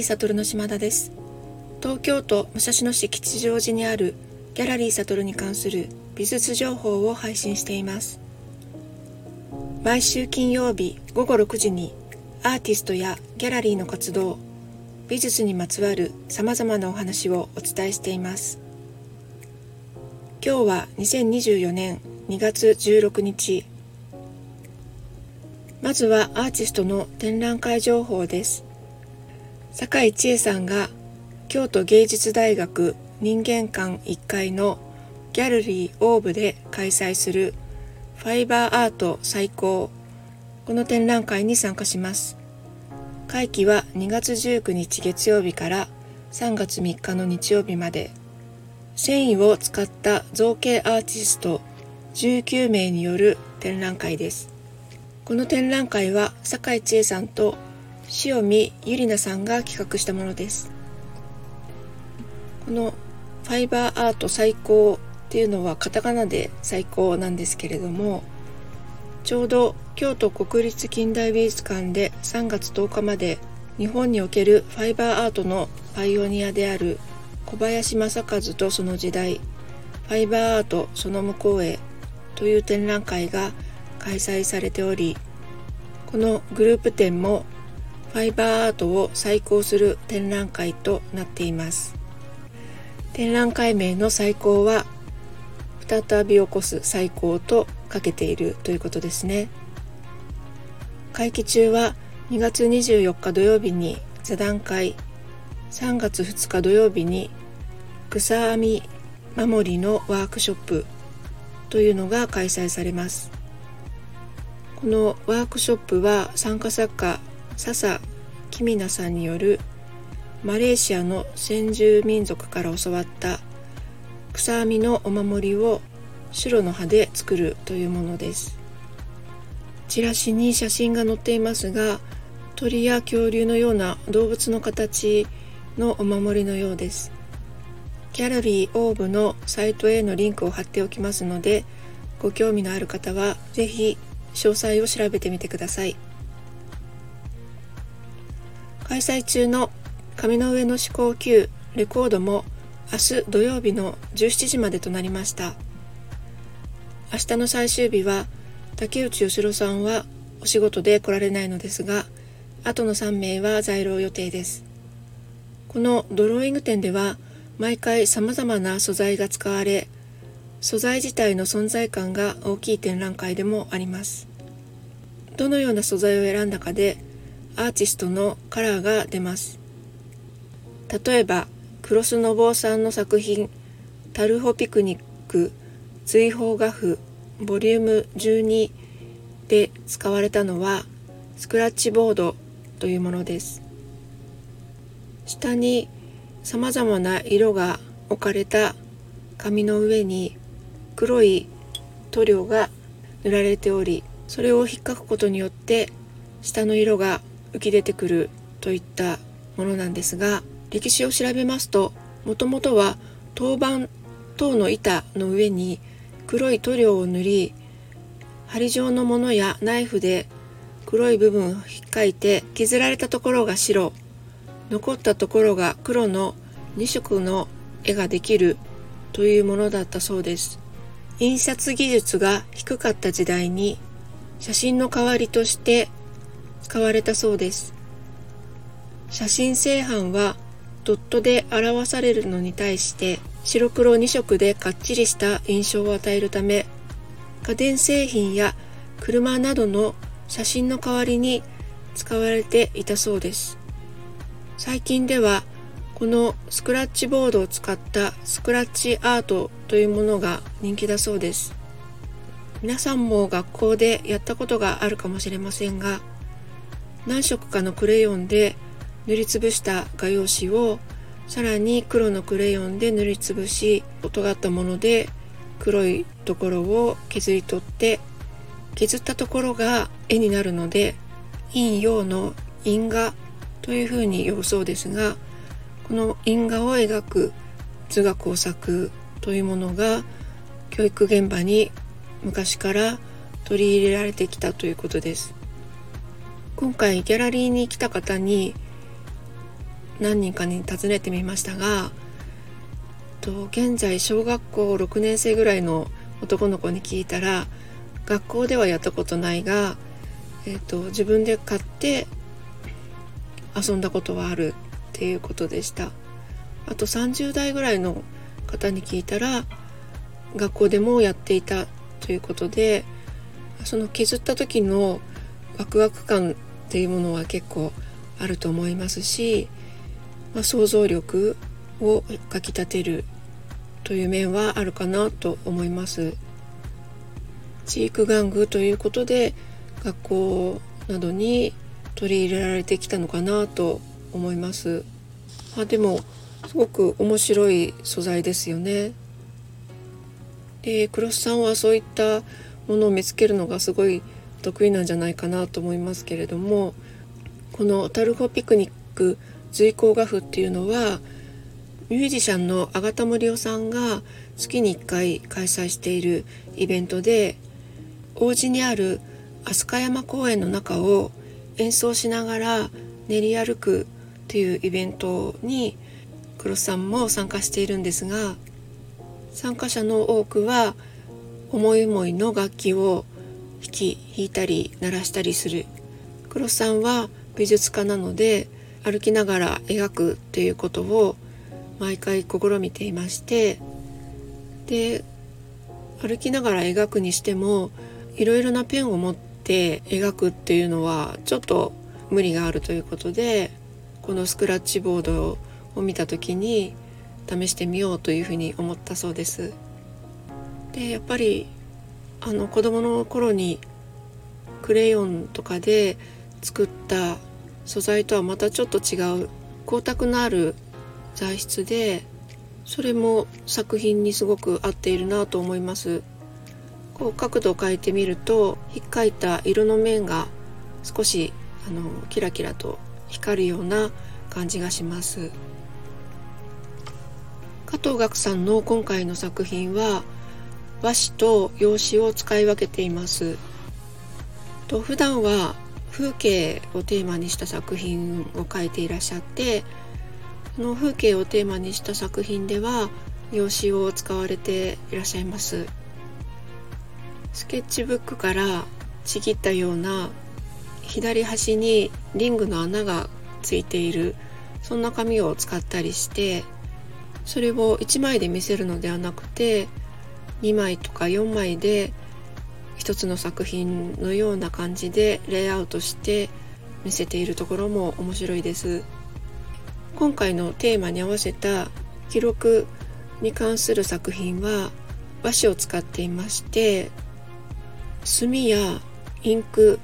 リー悟の島田です。東京都武蔵野市吉祥寺にあるギャラリー悟に関する美術情報を配信しています。毎週金曜日午後6時にアーティストやギャラリーの活動美術にまつわる様々なお話をお伝えしています。今日は2024年2月16日。まずはアーティストの展覧会情報です。坂井千恵さんが京都芸術大学人間館1階のギャラリーオーブで開催するファイバーアート最高この展覧会に参加します。会期は2月19日月曜日から3月3日の日曜日まで。繊維を使った造形アーティスト19名による展覧会です。この展覧会は坂井千恵さんと塩見ゆりなさんが企画したものです。このファイバーアート最高っていうのはカタカナで最高なんですけれどもちょうど京都国立近代美術館で3月10日まで日本におけるファイバーアートのパイオニアである小林正和とその時代ファイバーアートその向こうへという展覧会が開催されておりこのグループ展もファイバーアートを再興する展覧会となっています。展覧会名の最高は再び起こす最高とかけているということですね。会期中は2月24日土曜日に座談会3月2日土曜日に草編み守りのワークショップというのが開催されます。このワークショップは参加作家笹キミナさんによるマレーシアの先住民族から教わった草編みのお守りを白の葉で作るというものですチラシに写真が載っていますが鳥や恐竜のような動物の形のお守りのようですギャラリーオーブのサイトへのリンクを貼っておきますのでご興味のある方は是非詳細を調べてみてください。開催中の紙の上の思考級レコードも明日土曜日の17時までとなりました。明日の最終日は竹内義郎さんはお仕事で来られないのですがあとの3名は在労予定です。このドローイング展では毎回様々な素材が使われ素材自体の存在感が大きい展覧会でもあります。どのような素材を選んだかでアーティストのカラーが出ます。例えばクロスノボーさんの作品「タルホピクニック追放画譜ボリューム12」で使われたのはスクラッチボードというものです。下にさまざまな色が置かれた紙の上に黒い塗料が塗られておりそれを引っかくことによって下の色が浮き出てくるといったものなんですが歴史を調べますともともとは陶板等の板の上に黒い塗料を塗り針状のものやナイフで黒い部分を引っかいて削られたところが白残ったところが黒の2色の絵ができるというものだったそうです。印刷技術が低かった時代に写真の代わりとして使われたそうです。写真製版はドットで表されるのに対して白黒2色でかっちりした印象を与えるため家電製品や車などの写真の代わりに使われていたそうです。最近ではこのスクラッチボードを使ったスクラッチアートというものが人気だそうです。皆さんも学校でやったことがあるかもしれませんが何色かのクレヨンで塗りつぶした画用紙をさらに黒のクレヨンで塗りつぶし尖ったもので黒いところを削り取って削ったところが絵になるので陰陽の因果というふうに呼ぶそうですがこの因果を描く図画工作というものが教育現場に昔から取り入れられてきたということです。今回ギャラリーに来た方に何人かに尋ねてみましたがと現在小学校6年生ぐらいの男の子に聞いたら学校ではやったことないが、えーと、自分で買って遊んだことはあるっていうことでした。あと30代ぐらいの方に聞いたら学校でもやっていたということでその削った時のワクワク感っていうものは結構あると思いますし、まあ、想像力をかきたてるという面はあるかなと思います。知育玩具ということで学校などに取り入れられてきたのかなと思います。あでもすごく面白い素材ですよね。でクロスさんはそういったものを見つけるのがすごい得意なんじゃないかなと思いますけれどもこのタルホピクニック随行画譜っていうのはミュージシャンのアガタモリオさんが月に1回開催しているイベントで王子にある飛鳥山公園の中を演奏しながら練り歩くっていうイベントに黒さんも参加しているんですが参加者の多くは思い思いの楽器をき弾いたり鳴らしたりする黒さんは美術家なので歩きながら描くっていうことを毎回試みていましてで歩きながら描くにしてもいろいろなペンを持って描くっていうのはちょっと無理があるということでこのスクラッチボードを見た時に試してみようというふうに思ったそうです。でやっぱりあの子供の頃にクレヨンとかで作った素材とはまたちょっと違う光沢のある材質でそれも作品にすごく合っているなと思います。こう角度を変えてみるとひっかいた色の面が少しあのキラキラと光るような感じがします。加藤岳さんの今回の作品は和紙と用紙を使い分けています。と普段は風景をテーマにした作品を描いていらっしゃってその風景をテーマにした作品では用紙を使われていらっしゃいます。スケッチブックからちぎったような左端にリングの穴がついているそんな紙を使ったりしてそれを1枚で見せるのではなくて2枚とか4枚で一つの作品のような感じでレイアウトして見せているところも面白いです。今回のテーマに合わせた記録に関する作品は和紙を使っていまして墨やインク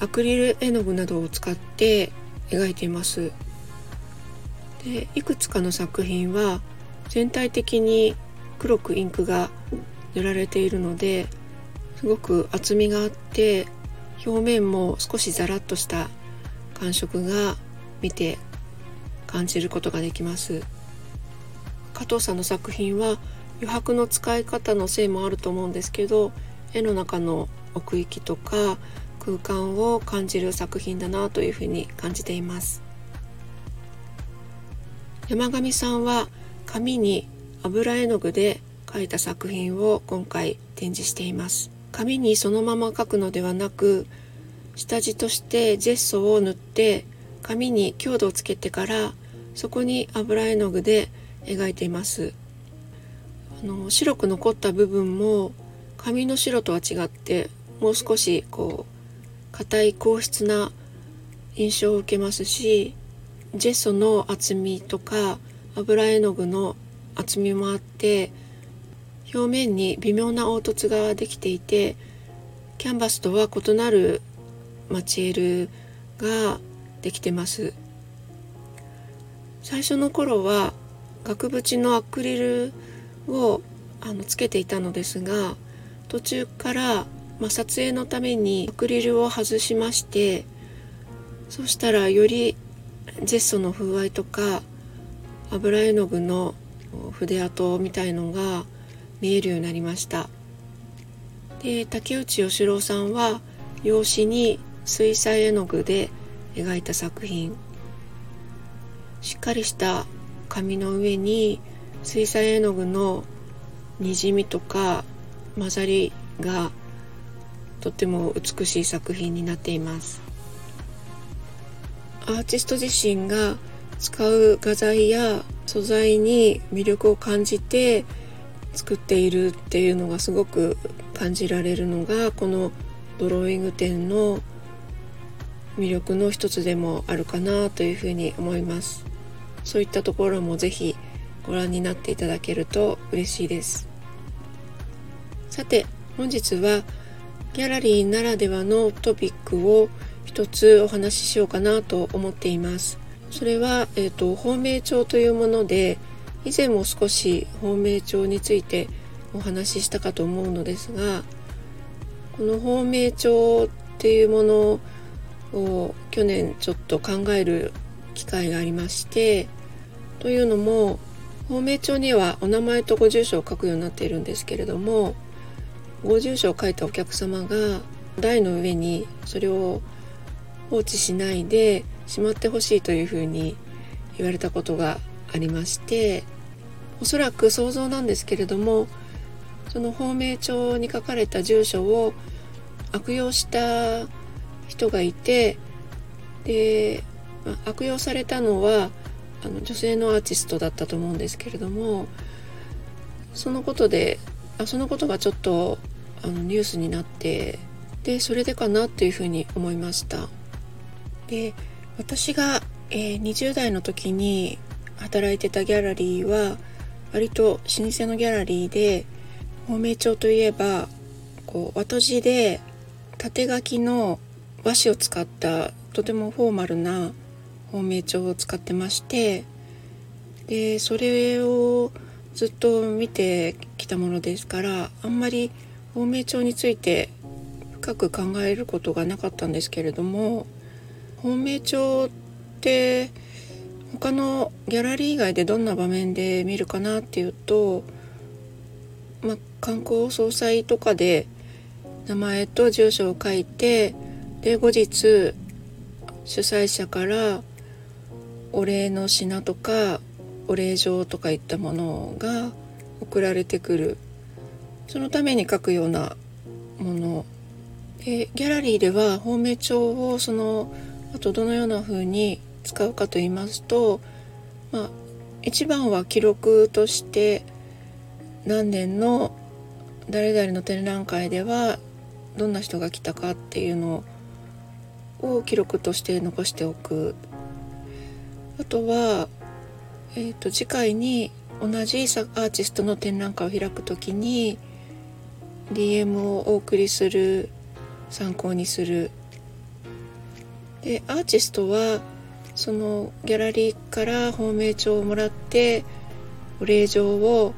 アクリル絵の具などを使って描いています。でいくつかの作品は全体的に黒くインクが塗られているのですごく厚みがあって表面も少しザラッとした感触が見て感じることができます。加藤さんの作品は余白の使い方のせいもあると思うんですけど絵の中の奥行きとか空間を感じる作品だなというふうに感じています。山上さんは紙に油絵の具で描いた作品を今回展示しています。紙にそのまま描くのではなく下地としてジェッソを塗って紙に強度をつけてからそこに油絵の具で描いています。あの白く残った部分も紙の白とは違ってもう少しこう硬い硬質な印象を受けますしジェッソの厚みとか油絵の具の厚みもあって表面に微妙な凹凸ができていてキャンバスとは異なるマチエルができてます。最初の頃は額縁のアクリルをあのつけていたのですが途中から、まあ、撮影のためにアクリルを外しましてそしたらよりジェストの風合いとか油絵の具の筆跡みたいのが見えるようになりました。で竹内義郎さんは用紙に水彩絵の具で描いた作品。しっかりした紙の上に水彩絵の具のにじみとか混ざりがとても美しい作品になっています。アーティスト自身が使う画材や素材に魅力を感じて作っているっていうのがすごく感じられるのがこのドローイング展の魅力の一つでもあるかなというふうに思います。そういったところもぜひご覧になっていただけると嬉しいです。さて本日はギャラリーならではのトピックを一つお話ししようかなと思っています。それは、えーと、芳名帳というもので以前も少し芳名帳についてお話ししたかと思うのですがこの芳名帳っていうものを去年ちょっと考える機会がありましてというのも芳名帳にはお名前とご住所を書くようになっているんですけれどもご住所を書いたお客様が台の上にそれを放置しないでしまってほしいというふうに言われたことがありましておそらく想像なんですけれどもその芳名帳に書かれた住所を悪用した人がいてで、ま、悪用されたのはあの女性のアーティストだったと思うんですけれどもそのことであそのことがちょっとあのニュースになってでそれでかなっていうふうに思いました。で私が、えー、20代の時に働いてたギャラリーは割と老舗のギャラリーで芳名帳といえばこう和とじで縦書きの和紙を使ったとてもフォーマルな芳名帳を使ってましてでそれをずっと見てきたものですからあんまり芳名帳について深く考えることがなかったんですけれども芳名帳って他のギャラリー以外でどんな場面で見るかなっていうと、まあ、観光総裁とかで名前と住所を書いてで後日主催者からお礼の品とかお礼状とかいったものが送られてくる。そのために書くようなもの。でギャラリーでは芳名帳をそのあとどのような風に使うかと言いますとまあ一番は記録として何年の誰々の展覧会ではどんな人が来たかっていうのを記録として残しておく。あとは、えーと、次回に同じアーティストの展覧会を開く時に DM をお送りする参考にする。でアーティストはそのギャラリーから芳名帳をもらってお礼状を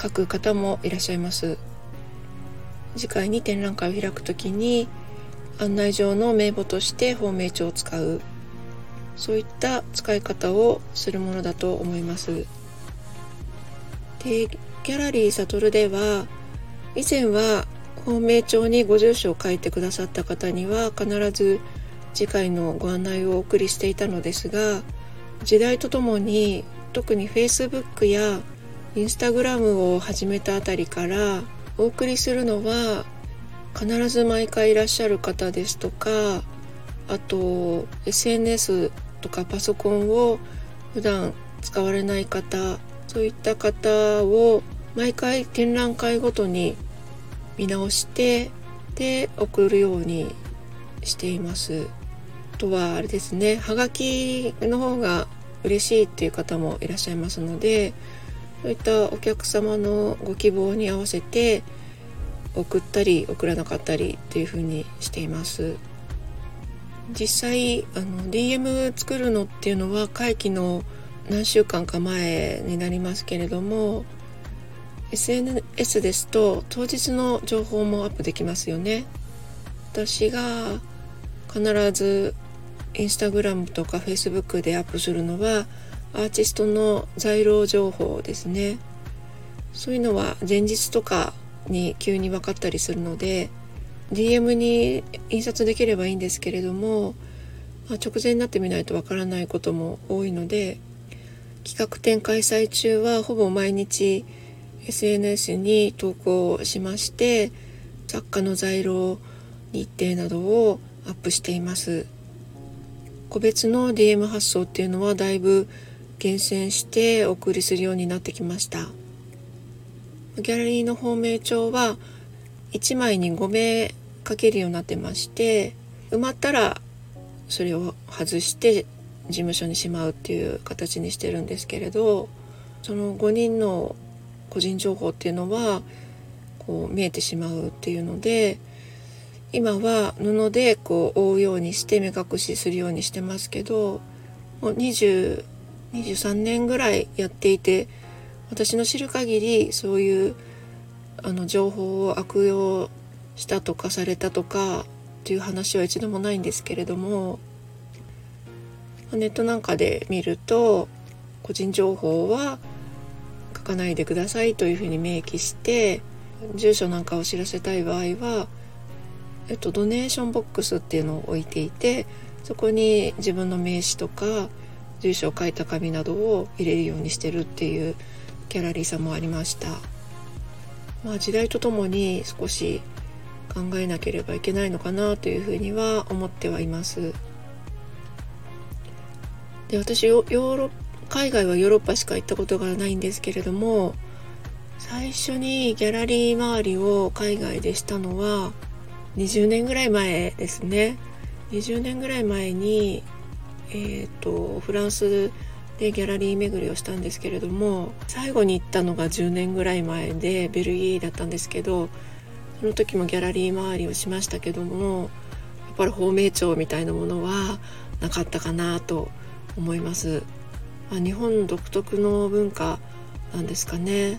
書く方もいらっしゃいます。次回に展覧会を開くときに案内状の名簿として芳名帳を使う。そういった使い方をするものだと思います。でギャラリーサトルでは以前は芳名帳にご住所を書いてくださった方には必ず次回のご案内をお送りしていたのですが時代とともに特に Facebook や Instagram を始めたあたりからお送りするのは必ず毎回いらっしゃる方ですとかあと SNS とかパソコンを普段使われない方そういった方を毎回展覧会ごとに見直してで送るようにしています。とはあれですね。はがきの方が嬉しいっていう方もいらっしゃいますのでそういったお客様のご希望に合わせて送ったり送らなかったりっていう風にしています。実際あの DM 作るのっていうのは会期の何週間か前になりますけれども SNS ですと当日の情報もアップできますよね。私が必ずインスタグラムとかフェイスブックでアップするのはアーティストの在労情報ですね。そういうのは前日とかに急に分かったりするので DM に印刷できればいいんですけれどもまあ、直前になってみないとわからないことも多いので企画展開催中はほぼ毎日 SNS に投稿しまして作家の在廊日程などをアップしています。個別の DM 発送っていうのはだいぶ厳選してお送りするようになってきました。ギャラリーの芳名帳は1枚に5名書けるようになってまして埋まったらそれを外して事務所にしまうっていう形にしてるんですけれどその5人の個人情報っていうのはこう見えてしまうっていうので今は布でこう覆うようにして目隠しするようにしてますけどもう20 23年ぐらいやっていて私の知る限りそういうあの情報を悪用したとかされたとかっていう話は一度もないんですけれどもネットなんかで見ると個人情報は書かないでくださいというふうに明記して住所なんかを知らせたい場合は、えっと、ドネーションボックスっていうのを置いていてそこに自分の名刺とか住所を書いた紙などを入れるようにしてるっていうギャラリーさんもありました。まあ、時代とともに少し考えなければいけないのかなというふうには思ってはいます。で私ヨーロッ海外はヨーロッパしか行ったことがないんですけれども最初にギャラリー周りを海外でしたのは20年ぐらい前ですね20年ぐらい前にえ、ー、とフランスでギャラリー巡りをしたんですけれども最後に行ったのが10年ぐらい前でベルギーだったんですけどその時もギャラリー周りをしましたけどもやっぱり芳名帳みたいなものはなかったかなと思います。あ、日本独特の文化なんですかね。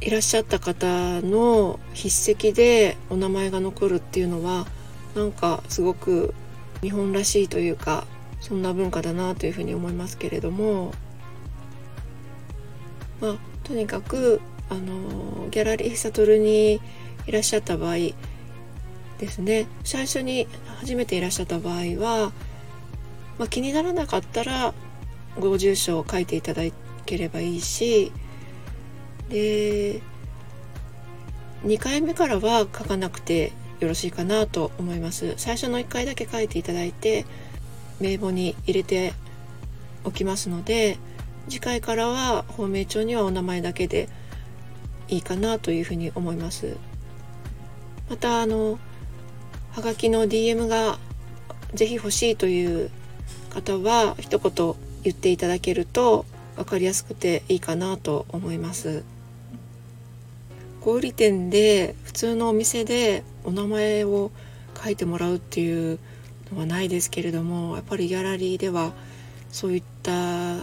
いらっしゃった方の筆跡でお名前が残るっていうのはなんかすごく日本らしいというかそんな文化だなというふうに思いますけれども。まあとにかくあのギャラリーサトルにいらっしゃった場合ですね。最初に初めていらっしゃった場合は、まあ、気にならなかったらご住所を書いていただければいいしで2回目からは書かなくてよろしいかなと思います。最初の1回だけ書いていただいて名簿に入れておきますので次回からは芳名帳にはお名前だけでいいかなというふうに思います。またあのはがきの DM がぜひ欲しいという方は一言言っていただけると分かりやすくていいかなと思います。小売店で普通のお店でお名前を書いてもらうっていうのはないですけれどもやっぱりギャラリーではそういった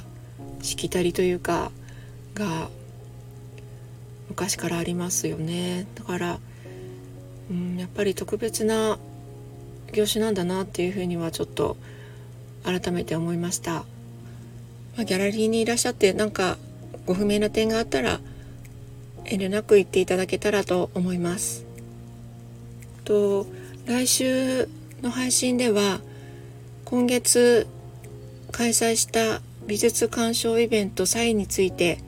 しきたりというかが昔からありますよね。だからうんやっぱり特別な業種なんだなっていうふうにはちょっと改めて思いました、まあ、ギャラリーにいらっしゃってなんかご不明な点があったら遠慮なく言っていただけたらと思います。と来週の配信では今月開催した美術鑑賞イベントサイについて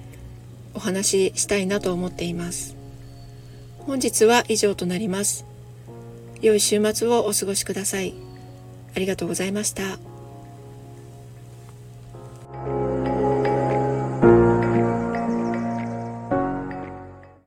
お話ししたいなと思っています。本日は以上となります。良い週末をお過ごしください。ありがとうございました。